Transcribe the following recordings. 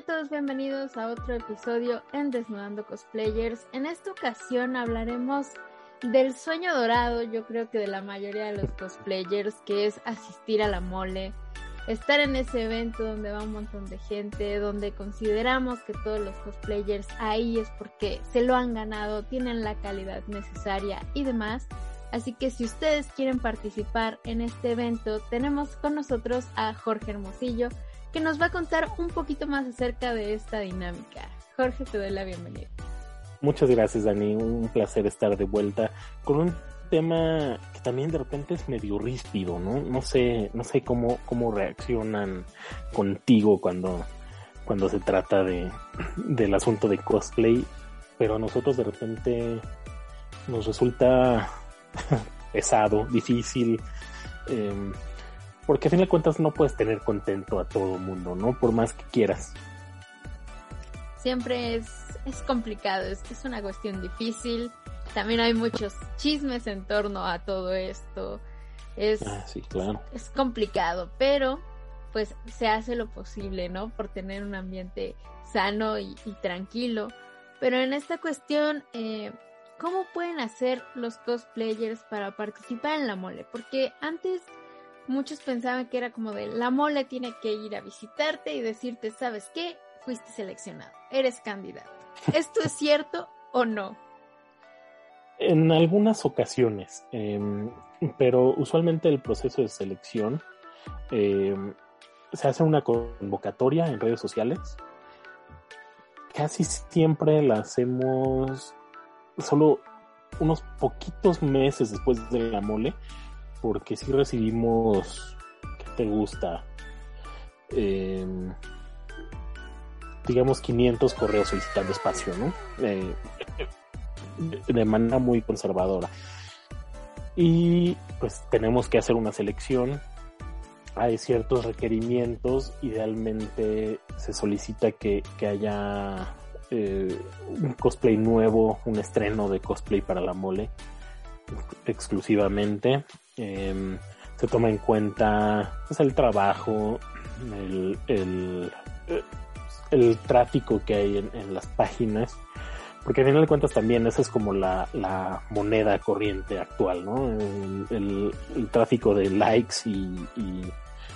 Sean todos bienvenidos a otro episodio en Desnudando Cosplayers. En esta ocasión hablaremos del sueño dorado, yo creo que de la mayoría de los cosplayers, que es asistir a la mole, estar en ese evento donde va un montón de gente, donde consideramos que todos los cosplayers ahí es porque se lo han ganado, tienen la calidad necesaria y demás. Así que si ustedes quieren participar en este evento, tenemos con nosotros a Jorge Hermosillo, que nos va a contar un poquito más acerca de esta dinámica. Jorge, te doy la bienvenida. Muchas gracias, Dani. Un placer estar de vuelta con un tema que también de repente es medio ríspido, ¿no? No sé, no sé cómo, cómo reaccionan contigo cuando, cuando se trata de, del asunto de cosplay, pero a nosotros de repente nos resulta pesado, difícil, eh, porque a fin de cuentas no puedes tener contento a todo mundo, ¿no? Por más que quieras. Siempre es, es complicado, es, es una cuestión difícil. También hay muchos chismes en torno a todo esto. Es, ah, sí, claro. es complicado, pero pues se hace lo posible, ¿no? Por tener un ambiente sano y, y tranquilo. Pero en esta cuestión, eh, ¿cómo pueden hacer los cosplayers para participar en la mole? Porque antes muchos pensaban que era como de la mole tiene que ir a visitarte y decirte, ¿sabes qué? Fuiste seleccionado, eres candidato. ¿Esto es cierto o no? En algunas ocasiones, eh, pero usualmente el proceso de selección eh, se hace una convocatoria en redes sociales. Casi siempre la hacemos solo unos poquitos meses después de la mole porque si recibimos, ¿qué te gusta? Eh, digamos 500 correos solicitando espacio, ¿no? Eh, de manera muy conservadora. Y pues tenemos que hacer una selección. Hay ciertos requerimientos. Idealmente se solicita que, que haya eh, un cosplay nuevo, un estreno de cosplay para la mole exclusivamente. Eh, se toma en cuenta pues, el trabajo, el, el, el tráfico que hay en, las páginas, porque al final de cuentas también esa es como la, la moneda corriente actual, ¿no? El, tráfico de likes y,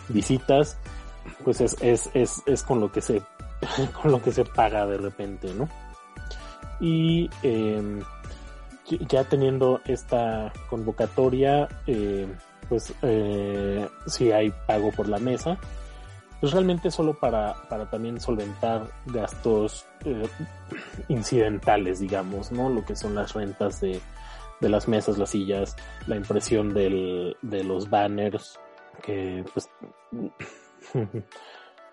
visitas, pues es, es, es, es con lo que se con lo que se paga de repente, ¿no? Y eh, ya teniendo esta convocatoria, eh, pues eh, si hay pago por la mesa, pues realmente solo para, para también solventar gastos eh, incidentales, digamos, ¿no? Lo que son las rentas de, de las mesas, las sillas, la impresión del, de los banners, que pues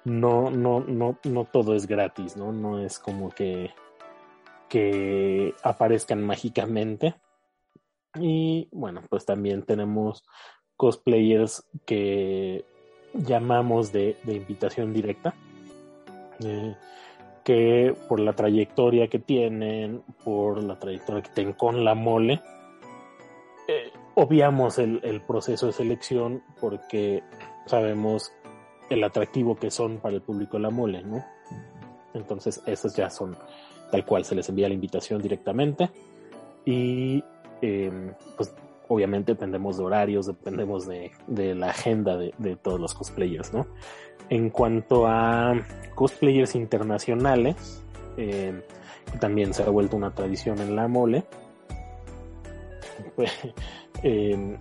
no, no, no, no todo es gratis, ¿no? No es como que que aparezcan mágicamente. Y bueno, pues también tenemos cosplayers que llamamos de, de invitación directa, eh, que por la trayectoria que tienen, por la trayectoria que tienen con la mole, eh, obviamos el, el, proceso de selección porque sabemos el atractivo que son para el público de la mole, ¿no? Entonces, esos ya son tal cual se les envía la invitación directamente y eh, pues obviamente dependemos de horarios, dependemos de, de la agenda de, de, todos los cosplayers, ¿no? En cuanto a cosplayers internacionales, eh, que también se ha vuelto una tradición en la mole, pues, eh,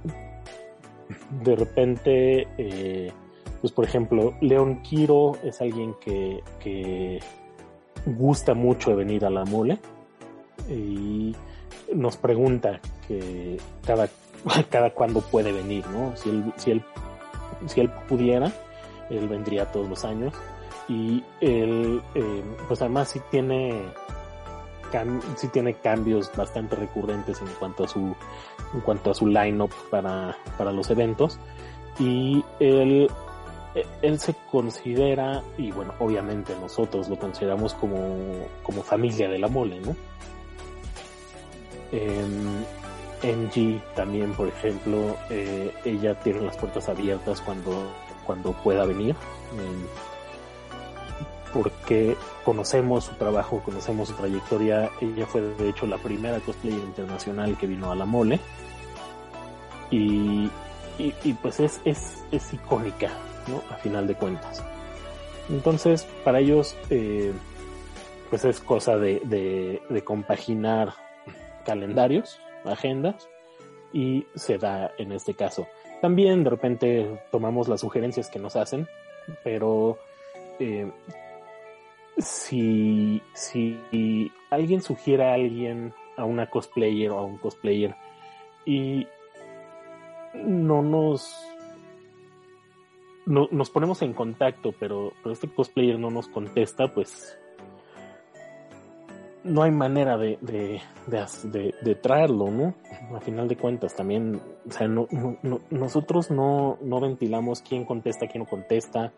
de repente, eh, pues por ejemplo, Leon Kiro es alguien que, que gusta mucho de venir a la mole y nos pregunta que cada, cada cuándo puede venir, ¿no? Si él, si él, si él pudiera, él vendría todos los años y él, eh, pues además sí tiene, sí tiene cambios bastante recurrentes en cuanto a su, en cuanto a su lineup para, para los eventos y él, él se considera, y bueno, obviamente nosotros lo consideramos como, como familia de la mole, ¿no? En, G también, por ejemplo, eh, ella tiene las puertas abiertas cuando, cuando pueda venir porque conocemos su trabajo, conocemos su trayectoria. Ella fue de hecho la primera cosplayer internacional que vino a la mole. Y, y, pues es, es, es, icónica, ¿no? A final de cuentas. Entonces, para ellos, eh, pues es cosa de, de, de compaginar calendarios, agendas, y se da en este caso. También de repente tomamos las sugerencias que nos hacen, pero eh, si, si alguien sugiere a alguien, a una cosplayer o a un cosplayer, y no nos no, nos ponemos en contacto, pero, pero este cosplayer no nos contesta, pues no hay manera de, de, de, traerlo, ¿no? A final de cuentas, también, o sea, no, nosotros no, no ventilamos quién contesta, quién no contesta,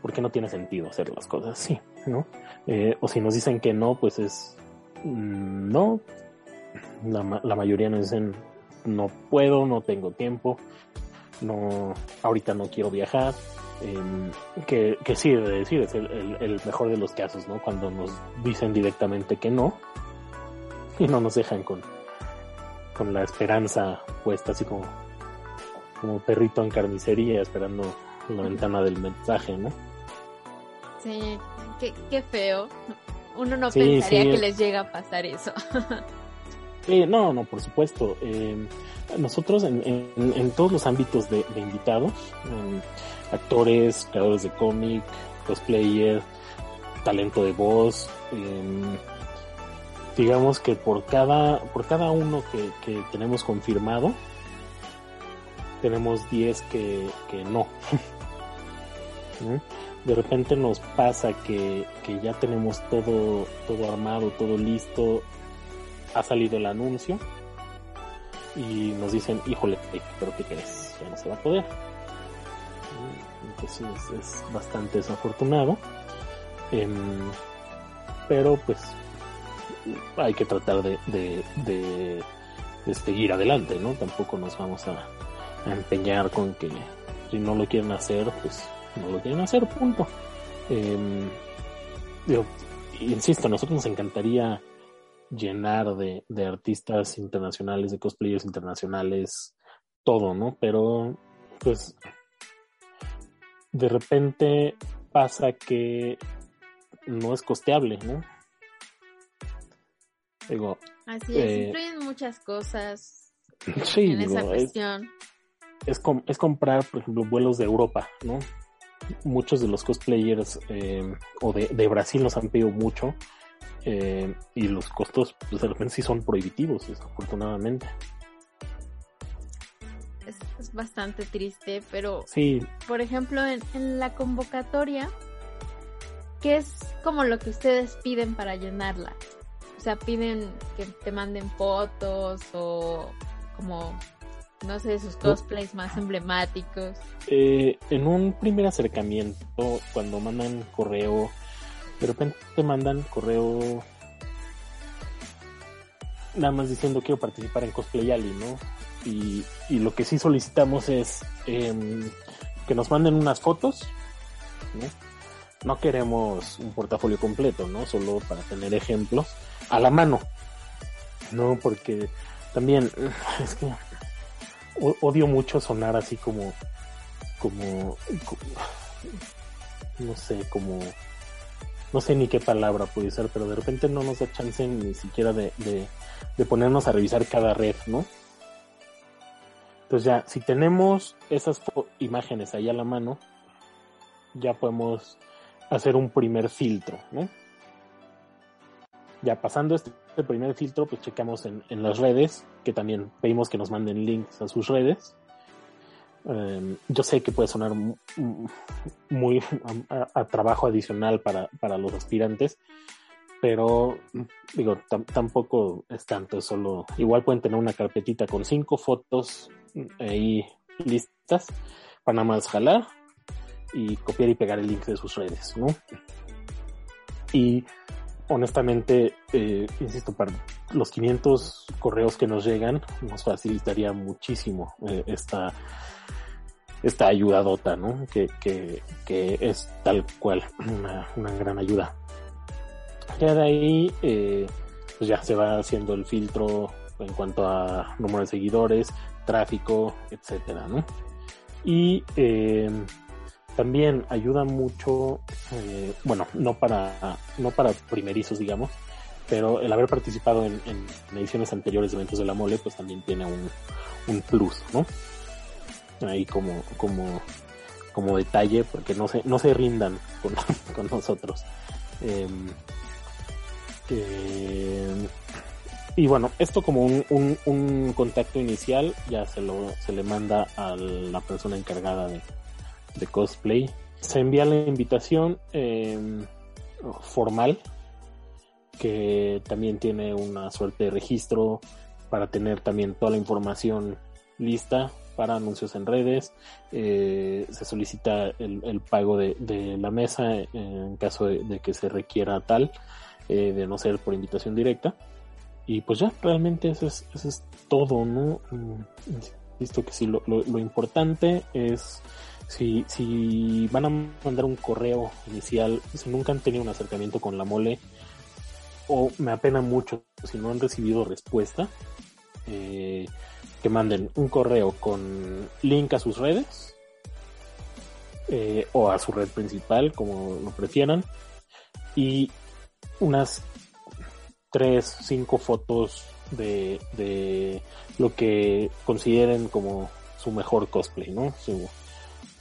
porque no tiene sentido hacer las cosas así, ¿no? Eh, o si nos dicen que no, pues es mm, no. La, la mayoría nos dicen no puedo, no tengo tiempo, no, ahorita no quiero viajar. Eh, que, que sí, debe decir, es el, el, mejor de los casos, ¿no? Cuando nos dicen directamente que no y no nos dejan con, con la esperanza puesta así como, como perrito en carnicería esperando la ventana del mensaje, ¿no? Sí, qué, qué feo. Uno no pensaría que les llega a pasar eso. Eh, no, no, por supuesto. Eh, nosotros en, en, todos los ámbitos de, invitados, actores, creadores de cómic, cosplayer, talento de voz, em, digamos que por cada, por cada uno que, que tenemos confirmado, tenemos 10 que, que no. de repente nos pasa que, que ya tenemos todo, todo armado, todo listo, ha salido el anuncio y nos dicen, híjole, pero ¿qué crees? Ya no se va a poder. Entonces es, bastante desafortunado. Em, pero pues hay que tratar de, de, de, seguir adelante, ¿no? Tampoco nos vamos a, empeñar con que si no lo quieren hacer, pues no lo quieren hacer, punto. Eh, insisto, a nosotros nos encantaría llenar de, de, artistas internacionales, de cosplayers internacionales, todo, ¿no? Pero, pues, de repente pasa que no es costeable, ¿no? Digo, Así es, eh, influyen muchas cosas en esa cuestión. Es, es, es comprar, por ejemplo, vuelos de Europa, ¿no? muchos de los cosplayers eh, o de, de, Brasil nos han pedido mucho eh, y los costos pues, de repente sí son prohibitivos, desafortunadamente. Es, es bastante triste, pero sí. por ejemplo en, en la convocatoria, ¿qué es como lo que ustedes piden para llenarla? O sea, piden que te manden fotos o como no sé, sus cosplays más emblemáticos. Eh, en un primer acercamiento, cuando mandan correo, de repente te mandan correo nada más diciendo quiero participar en Cosplay Ali, ¿no? Y, y lo que sí solicitamos es eh, que nos manden unas fotos, ¿no? No queremos un portafolio completo, ¿no? Solo para tener ejemplos a la mano, ¿no? Porque también es que odio mucho sonar así como, como, no sé, como, no sé ni qué palabra puede ser, pero de repente no nos da chance ni siquiera de, de, ponernos a revisar cada red, ¿no? Entonces ya, si tenemos esas imágenes ahí a la mano, ya podemos hacer un primer filtro, ¿no? Ya pasando este primer filtro, pues checamos en, en, las redes, que también pedimos que nos manden links a sus redes. Em, yo sé que puede sonar muy a, trabajo adicional para, para, los aspirantes, pero digo, tampoco es tanto, es solo, igual pueden tener una carpetita con cinco fotos ahí listas para nada más jalar y copiar y pegar el link de sus redes, ¿no? Y honestamente, eh, insisto, para los 500 correos que nos llegan, nos facilitaría muchísimo eh, esta, esta ayudadota, ¿no? Que, que, que es tal cual una, una gran ayuda. Ya de ahí, eh, pues ya se va haciendo el filtro en cuanto a número de seguidores, tráfico, etcétera, ¿no? Y eh, también ayuda mucho, eh, bueno, no para, no para primerizos, digamos, pero el haber participado en, ediciones anteriores de eventos de la mole, pues también tiene un, un plus, ¿no? Ahí como, como, como detalle, porque no se, no se rindan con, con nosotros. Em, eh, y bueno, esto como un, un, contacto inicial ya se lo se le manda a la persona encargada de, de cosplay. Se envía la invitación em, formal, que también tiene una suerte de registro para tener también toda la información lista para anuncios en redes. Eh, se solicita el, pago de, la mesa en caso de, que se requiera tal, eh, de no ser por invitación directa. Y pues ya, realmente eso es, eso es todo, ¿no? Mm, que sí, lo, lo, lo importante es si, si van a mandar un correo inicial, si nunca han tenido un acercamiento con la mole, o me apena mucho si no han recibido respuesta, eh, que manden un correo con link a sus redes eh, o a su red principal, como lo prefieran, y unas tres, cinco fotos de, de lo que consideren como su mejor cosplay, ¿no? Su,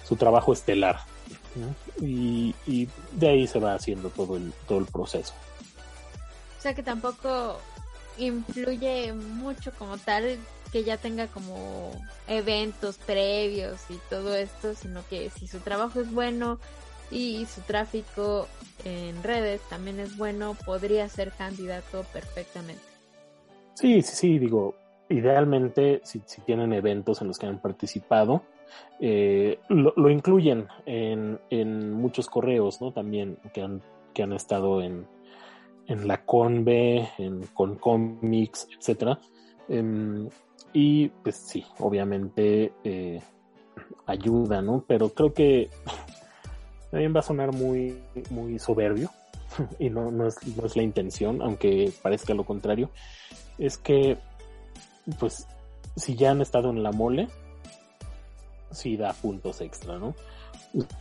su trabajo estelar. Y, de ahí se va haciendo todo el, todo el proceso. O sea que tampoco influye mucho como tal que ya tenga como eventos previos y todo esto, sino que si su trabajo es bueno y su tráfico en redes también es bueno, podría ser candidato perfectamente. Sí, sí, sí, digo, idealmente si, si tienen eventos en los que han participado, eh, lo, incluyen en, en, muchos correos, ¿no? También que han, que han estado en, en la Conve, en Concomics, etcétera. Em, y pues sí, obviamente eh, ayuda, ¿no? Pero creo que también va a sonar muy, muy soberbio y no, no, es, no es la intención, aunque parezca lo contrario. Es que, pues, si ya han estado en la mole, sí da puntos extra, ¿no?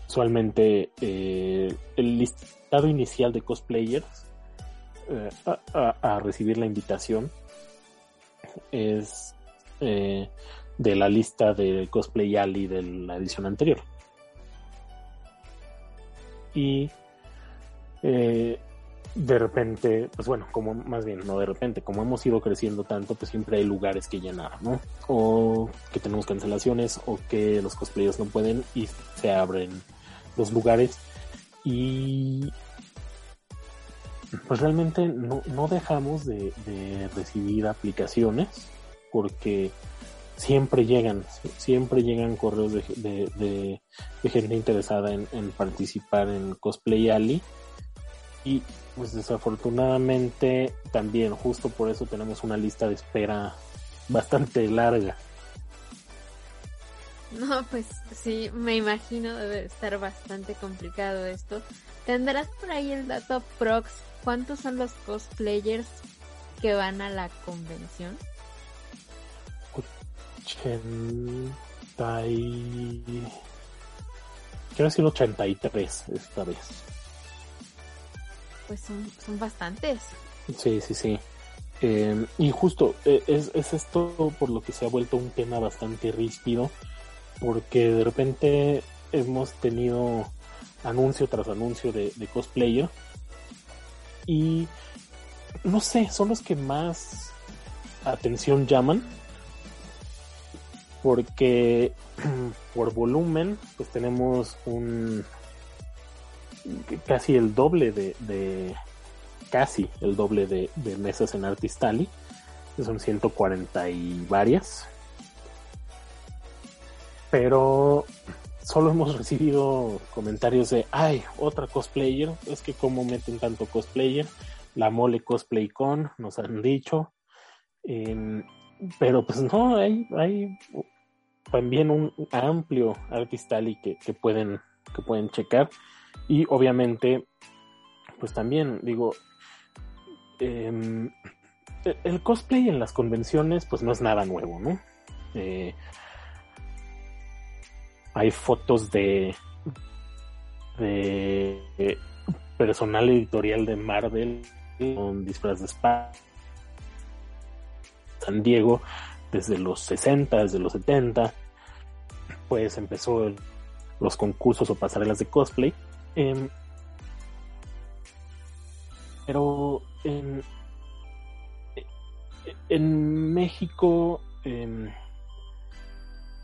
Usualmente eh, el listado inicial de cosplayers eh, a, recibir la invitación es eh, de la lista de cosplay Ali de la edición anterior. Y de repente, pues bueno, como más bien, no de repente, como hemos ido creciendo tanto, pues siempre hay lugares que llenar, ¿no? O que tenemos cancelaciones o que los cosplayers no pueden y se abren los lugares y pues realmente no, no dejamos de, recibir aplicaciones porque siempre llegan, siempre llegan correos de, gente interesada en, participar en Cosplay Ali y pues desafortunadamente también justo por eso tenemos una lista de espera bastante larga. No, pues sí, me imagino debe estar bastante complicado esto. ¿Tendrás por ahí el dato prox? ¿Cuántos son los cosplayers que van a la convención? 80 y... Quiero decir 83 esta vez pues son, bastantes. Sí, sí, sí. Eh, y justo eh, es, es, esto por lo que se ha vuelto un tema bastante ríspido, porque de repente hemos tenido anuncio tras anuncio de, de cosplayer y no sé, son los que más atención llaman porque por volumen, pues tenemos un casi el doble de, casi el doble de, mesas en Artistali, que son 140 y varias. Pero solo hemos recibido comentarios de, ay, otra cosplayer, es que como meten tanto cosplayer, la mole cosplay con, nos han dicho. Pero pues no, hay, hay también un amplio Artistali que, que pueden, que pueden checar. Y obviamente, pues también digo, em, el cosplay en las convenciones pues no es nada nuevo, ¿no? Eh, hay fotos de, de personal editorial de Marvel con disfraz de spa San Diego desde los 60, desde los 70, pues empezó los concursos o pasarelas de cosplay. Em, pero en, en México, em,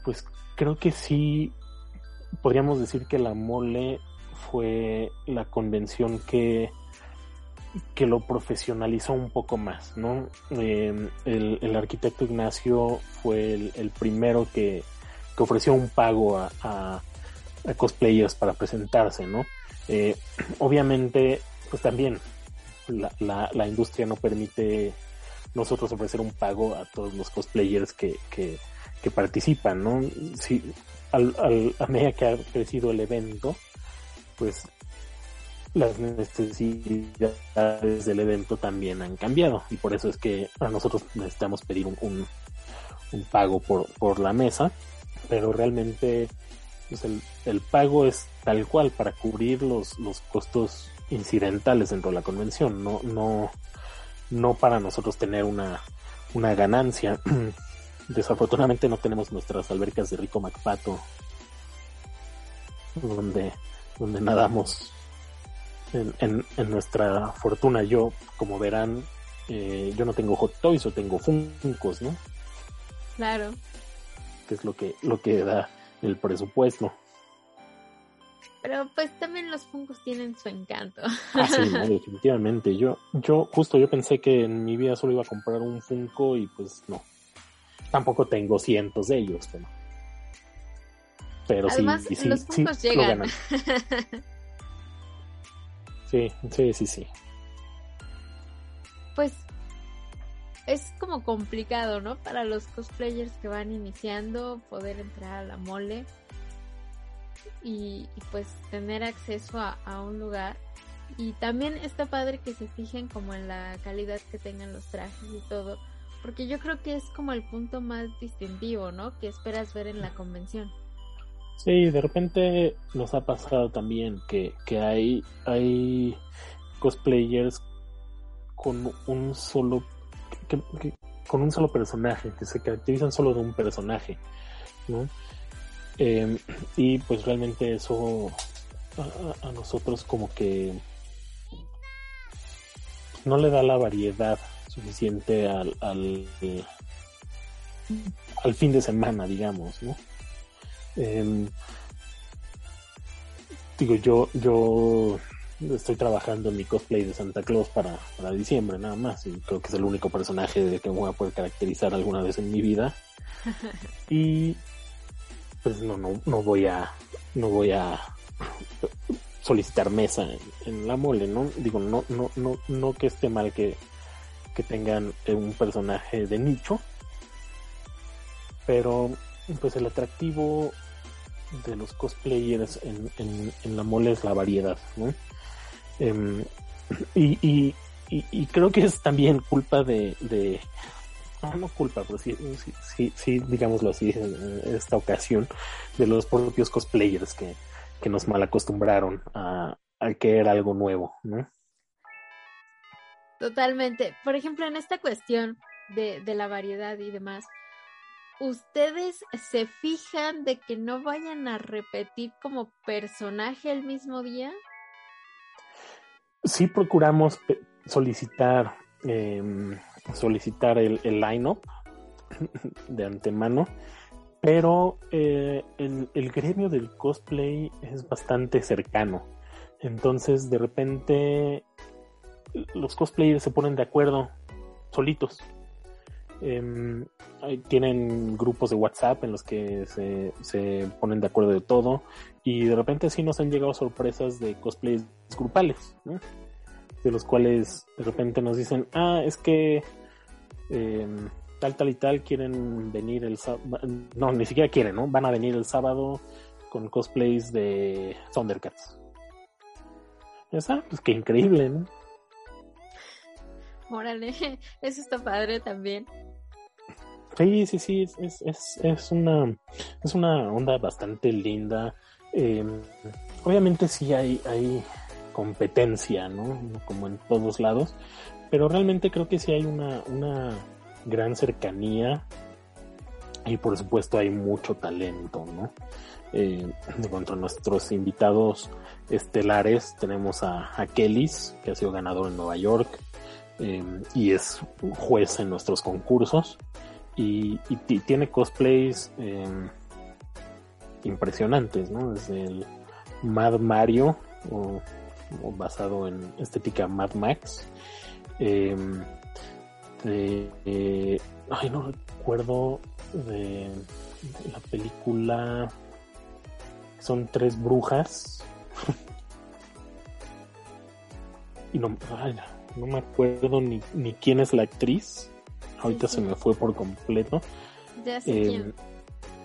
pues creo que sí podríamos decir que la mole fue la convención que que lo profesionalizó un poco más, ¿no? Em, el, arquitecto Ignacio fue el, primero que, ofreció un pago a, cosplayers para presentarse, ¿no? Eh, obviamente, pues también la, industria no permite nosotros ofrecer un pago a todos los cosplayers que, que, participan, ¿no? Si, al, a medida que ha crecido el evento, pues las necesidades del evento también han cambiado y por eso es que a nosotros necesitamos pedir un, un, pago por, por, la mesa, pero realmente pues el, el, pago es tal cual para cubrir los, los costos incidentales dentro de la convención, no, no, no para nosotros tener una, una ganancia. Desafortunadamente no tenemos nuestras albercas de Rico Macpato donde, donde nadamos en, nuestra fortuna. Yo, como verán, eh, yo no tengo Hot Toys o tengo Funcos, ¿no? Claro. Que es lo que, lo que da el presupuesto. Pero pues también los Funcos tienen su encanto. Ah, sí, definitivamente. Yo, yo, justo yo pensé que en mi vida solo iba a comprar un Funko y pues no. Tampoco tengo cientos de ellos, pero. Pero Además, sí, los Funkos llegan. Sí, sí, sí, sí. Pues es como complicado, ¿no? Para los cosplayers que van iniciando poder entrar a la mole y, pues tener acceso a, a, un lugar. Y también está padre que se fijen como en la calidad que tengan los trajes y todo, porque yo creo que es como el punto más distintivo, ¿no? Que esperas ver en la convención. Sí, de repente nos ha pasado también que, que hay, hay cosplayers con un solo con un solo personaje, que se caracterizan solo de un personaje, ¿no? Em, y pues realmente eso a, nosotros como que no le da la variedad suficiente al, al, al fin de semana, digamos, ¿no? Em, digo, yo, yo estoy trabajando en mi cosplay de Santa Claus para, para diciembre nada más y creo que es el único personaje de que me voy a poder caracterizar alguna vez en mi vida. Y pues no no no voy a no voy a solicitar mesa en, la mole no digo no no no no que esté mal que que tengan un personaje de nicho pero pues el atractivo de los cosplayers en, en, la mole es la variedad, ¿no? Em, y, y, creo que es también culpa de, de no culpa, pero sí, sí, sí, digámoslo así, en esta ocasión, de los propios cosplayers que, que nos mal acostumbraron a, a que era algo nuevo, ¿no? Totalmente. Por ejemplo, en esta cuestión de, de la variedad y demás, ¿ustedes se fijan de que no vayan a repetir como personaje el mismo día? Sí procuramos solicitar em, solicitar el, line-up de antemano, pero eh, el, el, gremio del cosplay es bastante cercano. Entonces, de repente, los cosplayers se ponen de acuerdo solitos. Eh, tienen grupos de WhatsApp en los que se, se, ponen de acuerdo de todo y de repente sí nos han llegado sorpresas de cosplays grupales, de los cuales de repente nos dicen, ah, es que eh, tal, tal y tal quieren venir el sábado, no, ni siquiera quieren, ¿no? Van a venir el sábado con cosplays de Thundercats. Esa, pues qué increíble, ¿no? Órale, eso está padre también. Sí, sí, sí, es, es, es, una, es una onda bastante linda. Eh, obviamente sí hay, hay competencia, ¿no? Como en todos lados, pero realmente creo que sí hay una, una gran cercanía y por supuesto hay mucho talento, ¿no? Eh, de cuanto a nuestros invitados estelares, tenemos a, a Kellys, que ha sido ganador en Nueva York eh, y es juez en nuestros concursos y, tiene cosplays eh, impresionantes, ¿no? Desde el Mad Mario, o, basado en estética Mad Max. Eh, ay, no recuerdo de, de la película. Son tres brujas. y no, ay, no me acuerdo ni, ni quién es la actriz. Ahorita Sí, se me fue por completo. Ya sé Eh, quién.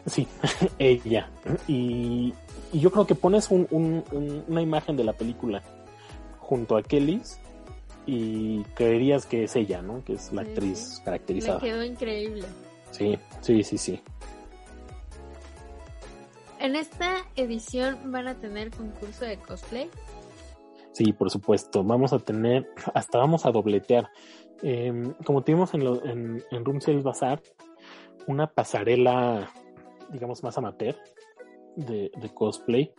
Sí, ella. Y, y yo creo que pones un- un- un- una imagen de la película junto a Kellys y creerías que es ella, ¿no? Que es la Sí, actriz caracterizada. quedó increíble. Sí, sí, sí, sí. En esta edición van a tener concurso de cosplay. Sí, por supuesto. Vamos a tener, hasta vamos a dobletear. Eh, como tuvimos en, lo- en, en Room Sales Bazaar, una pasarela, digamos, más amateur de, de cosplay,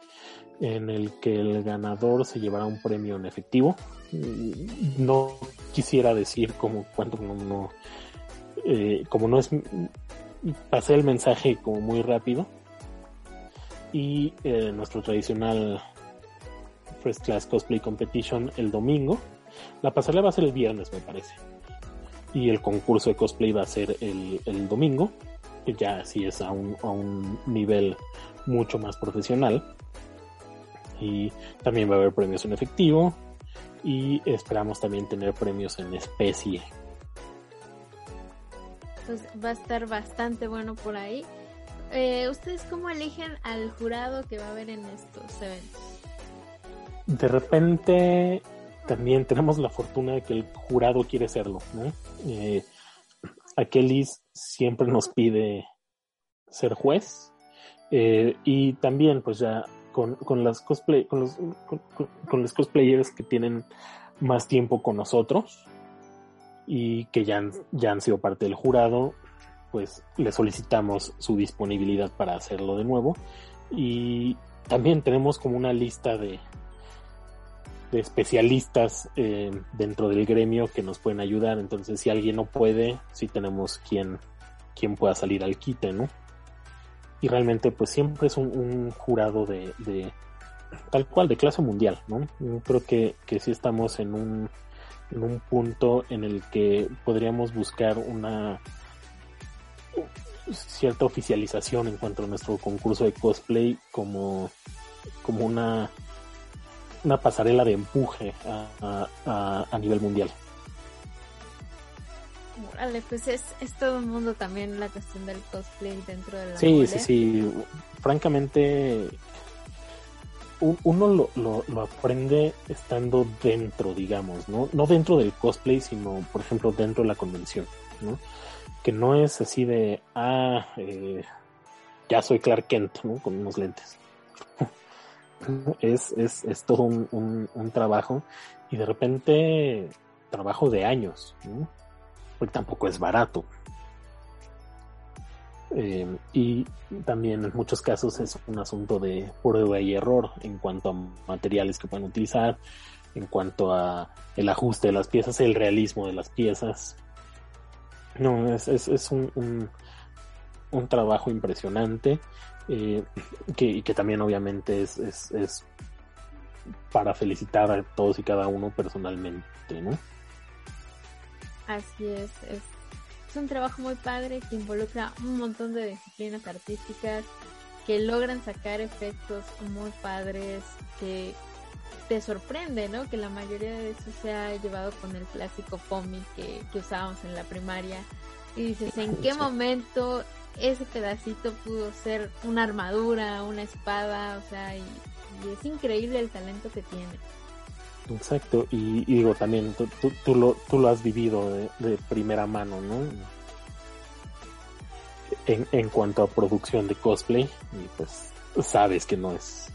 en el que el ganador se llevará un premio en efectivo. Mm, No quisiera decir como cuánto no, no eh, como no es pasé el mensaje como muy rápido y eh, nuestro tradicional First Class Cosplay Competition el domingo. La pasarela va a ser el viernes, me parece. Y el concurso de cosplay va a ser el, el domingo, que ya sí es a un, a un nivel mucho más profesional. Y también va a haber premios en efectivo. Y esperamos también tener premios en especie. Pues va a estar bastante bueno por ahí. Eh, ¿Ustedes cómo eligen al jurado que va a haber en estos eventos? De repente también tenemos la fortuna de que el jurado quiere serlo, ¿no? Eh, siempre nos pide ser juez eh, y también pues ya con, con las cosplay con los, con los cosplayers que tienen más tiempo con nosotros y que ya han, ya han sido parte del jurado pues le solicitamos su disponibilidad para hacerlo de nuevo y también tenemos como una lista de, de especialistas eh, dentro del gremio que nos pueden ayudar. Entonces, si alguien no puede, sí tenemos quien, quien pueda salir al quite, ¿no? Y realmente, pues siempre es un, un jurado de, de tal cual, de clase mundial, ¿no? Yo creo que, que sí estamos en un, en un punto en el que podríamos buscar una cierta oficialización en cuanto a nuestro concurso de cosplay como, como una una pasarela de empuje a, a- nivel mundial. Órale, pues es, es todo un mundo también la cuestión del cosplay dentro de la Sí, mole. sí, sí. Francamente, un- uno lo, lo- lo aprende estando dentro, digamos, ¿no? No dentro del cosplay, sino, por ejemplo, dentro de la convención, ¿no? Que no es así de, ah, eh, ya soy Clark Kent, ¿no? Con unos lentes. Es, es, es todo un, un- trabajo y de repente trabajo de años, ¿no? Porque tampoco es barato. Eh, y también en muchos casos es un asunto de prueba y error en cuanto a materiales que pueden utilizar, en cuanto a el ajuste de las piezas, el realismo de las piezas. No, es, es, es un, un trabajo impresionante eh, que, y que también obviamente es, es, es para felicitar a todos y cada uno personalmente, ¿no? Así es, es, es un trabajo muy padre que involucra un montón de disciplinas artísticas que logran sacar efectos muy padres que te sorprende, ¿no? Que la mayoría de eso se ha llevado con el clásico cómic que, que usábamos en la primaria y dices, ¿en qué momento ese pedacito pudo ser una armadura, una espada? O sea, y, es increíble el talento que tiene. Exacto, y, digo también, tú, lo, tú lo has vivido de, de primera mano, ¿no? En, en, cuanto a producción de cosplay, y pues sabes que no es,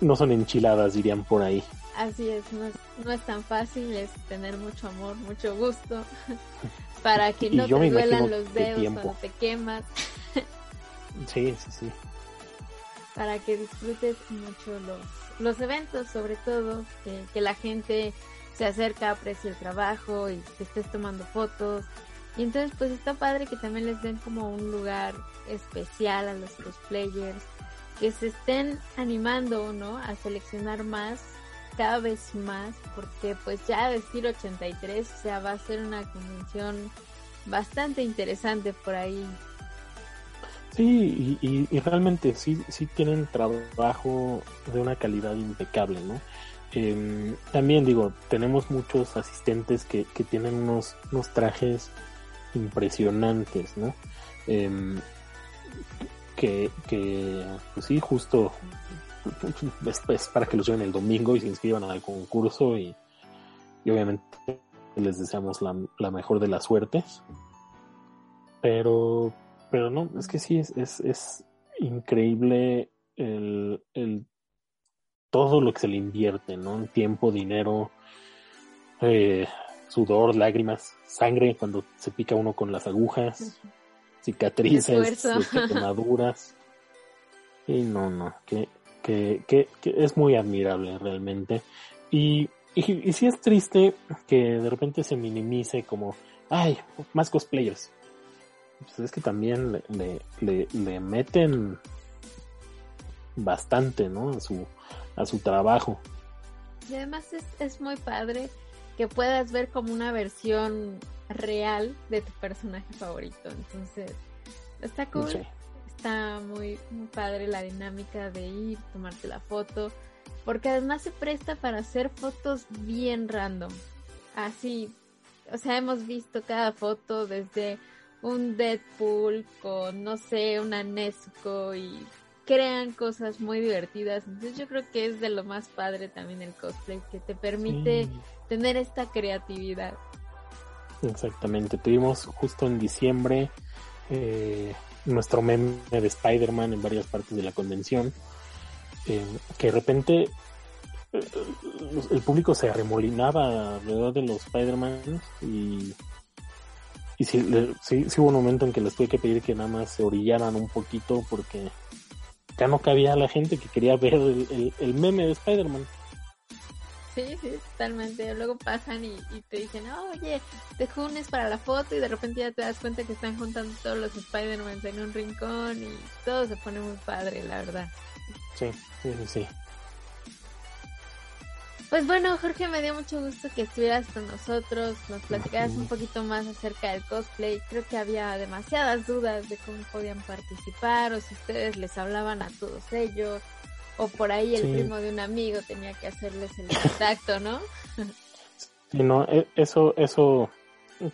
no son enchiladas, dirían por ahí. Así es, no es, no es tan fácil, es tener mucho amor, mucho gusto, para que no te duelan los dedos cuando te quemas. sí, sí, sí. Para que disfrutes mucho los, los eventos, sobre todo, que, que la gente se acerca, aprecia el trabajo y que estés tomando fotos. Y entonces pues está padre que también les den como un lugar especial a los cosplayers, que se estén animando, ¿no? A seleccionar más, cada vez más, porque pues ya vestir 83, o sea, va a ser una convención bastante interesante por ahí. Sí, y, y, y realmente sí, sí tienen trabajo de una calidad impecable, ¿no? Eh, también digo, tenemos muchos asistentes que, que tienen unos, unos trajes impresionantes, ¿no? Eh, que, que, pues sí, justo es, es, para que los lleven el domingo y se inscriban al concurso y, y obviamente les deseamos la, la, mejor de las suertes. Pero, pero no, es que sí, es, es, es increíble el, el, todo lo que se le invierte, ¿no? Tiempo, dinero, eh, sudor, lágrimas, sangre cuando se pica uno con las agujas, cicatrices, quemaduras. Y no, no, que, que, que, que, es muy admirable realmente. Y, y, y sí es triste que de repente se minimice como, ay, más cosplayers. Pues es que también le, le, le, le meten bastante, ¿no? A su, a su trabajo. Y además es, es muy padre que puedas ver como una versión real de tu personaje favorito. Entonces, está cool. Sí. Está muy, muy padre la dinámica de ir, tomarte la foto. Porque además se presta para hacer fotos bien random. Así, o sea, hemos visto cada foto desde un Deadpool con, no sé, una Nesco y crean cosas muy divertidas. Entonces yo creo que es de lo más padre también el cosplay, que te permite sí. tener esta creatividad. Exactamente, tuvimos justo en diciembre eh, nuestro meme de Spider-Man en varias partes de la convención, eh, que de repente eh, el público se arremolinaba alrededor de los Spider-Man y, y sí, sí, sí hubo un momento en que les tuve que pedir que nada más se orillaran un poquito porque ya no cabía la gente que quería ver el, el, el meme de Spider-Man. Sí, sí, totalmente. Luego pasan y, y te dicen, oh, oye, te unes para la foto y de repente ya te das cuenta que están juntando todos los Spider-Man en un rincón y todo se pone muy padre, la verdad. Sí, sí, sí, sí. Pues bueno, Jorge, me dio mucho gusto que estuvieras con nosotros, nos platicaras un poquito más acerca del cosplay. Creo que había demasiadas dudas de cómo podían participar o si ustedes les hablaban a todos ellos o por ahí el sí. primo de un amigo tenía que hacerles el contacto, ¿no? Sí, no, e, eso, eso,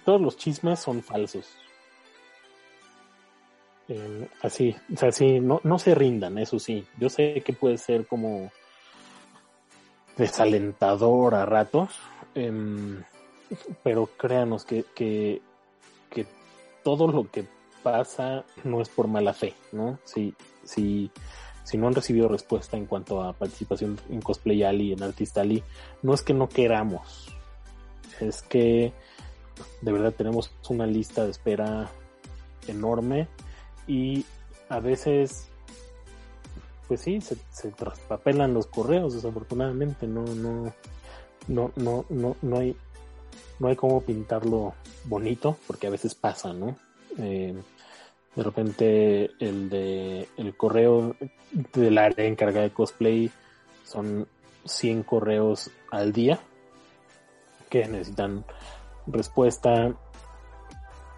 todos los chismes son falsos. Eh, así, o sea, sí, no, no se rindan, eso sí. Yo sé que puede ser como desalentador a ratos, eh, pero créanos que, que, que todo lo que pasa no es por mala fe, ¿no? Si, si, si no han recibido respuesta en cuanto a participación en Cosplay Ali, en Artist Ali, no es que no queramos, es que de verdad tenemos una lista de espera enorme y a veces pues sí, se, se traspapelan los correos, desafortunadamente, no, no, no, no, no, no hay, no hay cómo pintarlo bonito, porque a veces pasa, ¿no? Eh, De repente el de el correo del área encargada de cosplay son 100 correos al día que necesitan respuesta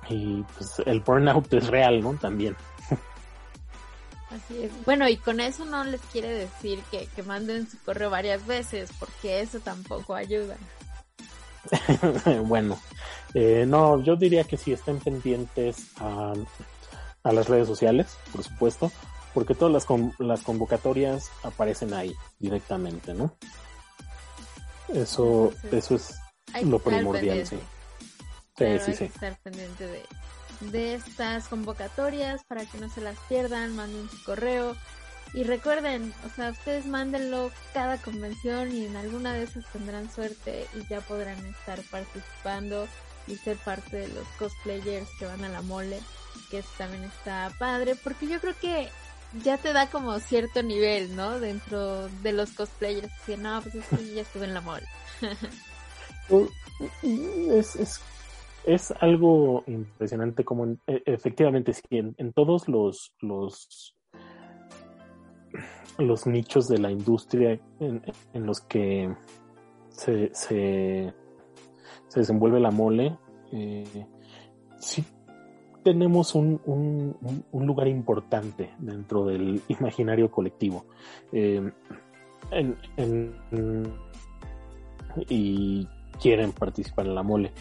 y pues el burnout es real, ¿no? También. Así es. Bueno, y con eso no les quiere decir que, que manden su correo varias veces, porque eso tampoco ayuda. bueno, eh, no, yo diría que sí estén pendientes a, a las redes sociales, por supuesto, porque todas las, las convocatorias aparecen ahí directamente, ¿no? Eso, eso es lo primordial, sí. Sí, sí, hay que estar pendiente de, de estas convocatorias para que no se las pierdan, manden su correo. Y recuerden, o sea, ustedes mándenlo cada convención y en alguna de esas tendrán suerte y ya podrán estar participando y ser parte de los cosplayers que van a la mole, que también está padre, porque yo creo que ya te da como cierto nivel, ¿no? Dentro de los cosplayers, que no, pues es que ya estuve en la mole. Es, es es algo impresionante como e, efectivamente sí, en, todos los, los los nichos de la industria en, los que se, se, desenvuelve la mole eh, sí tenemos un, un, lugar importante dentro del imaginario colectivo eh, y quieren participar en la mole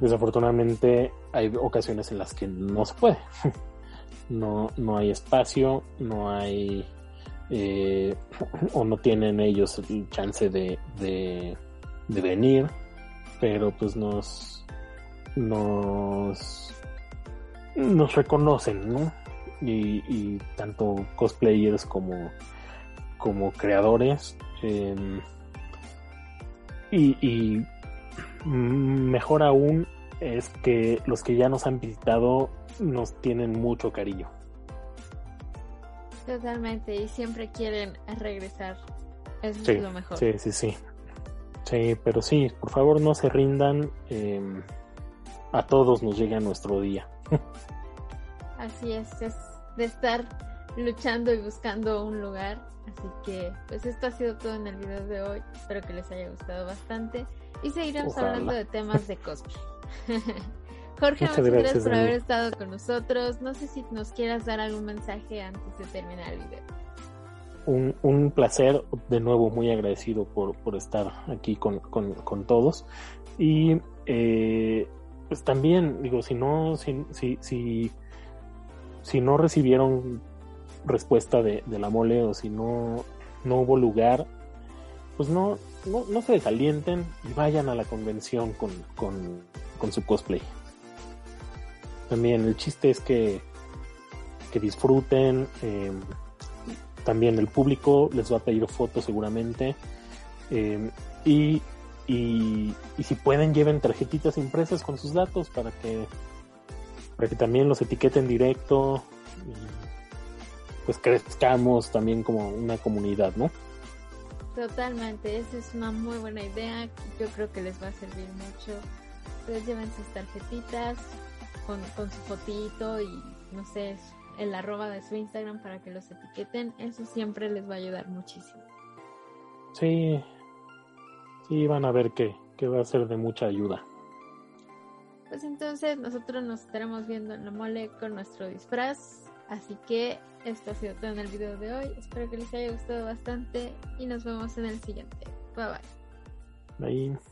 Desafortunadamente hay ocasiones en las que no se puede. No, no hay espacio, no hay eh, o no tienen ellos el chance de, de, venir, pero pues nos nos nos reconocen, ¿no? Y, tanto cosplayers como como creadores em, y, y mejor aún es que los que ya nos han visitado nos tienen mucho cariño. Totalmente, y siempre quieren regresar. Eso es lo mejor. Sí, sí, sí. Sí, pero sí, por favor no se rindan. Em, a todos nos llega nuestro día. Así es, es de estar luchando y buscando un lugar. Así que, pues esto ha sido todo en el video de hoy. Espero que les haya gustado bastante y seguiremos hablando de temas de cosplay. Jorge, muchas, gracias, por haber estado con nosotros. No sé si nos quieras dar algún mensaje antes de terminar el video. Un, un placer, de nuevo muy agradecido por, por estar aquí con, con, con todos. Y eh, pues también, digo, si no, si, si, si, no recibieron respuesta de, de, la mole o si no, no hubo lugar, pues no, no, no se desalienten y vayan a la convención con, con, con su cosplay. También el chiste es que, que disfruten. Em, también el público les va a pedir fotos seguramente. Em, y, y, y, si pueden lleven tarjetitas impresas con sus datos para que para que también los etiqueten directo y pues crezcamos también como una comunidad, ¿no? Totalmente, esa es una muy buena idea. Yo creo que les va a servir mucho. Ustedes lleven sus tarjetitas con, con su fotito y no sé, el arroba de su Instagram para que los etiqueten. Eso siempre les va a ayudar muchísimo. Sí, sí, van a ver que, que va a ser de mucha ayuda. Pues entonces nosotros nos estaremos viendo en la mole con nuestro disfraz. Así que esto ha sido todo en el video de hoy. Espero que les haya gustado bastante y nos vemos en el siguiente. Bye bye. Bye.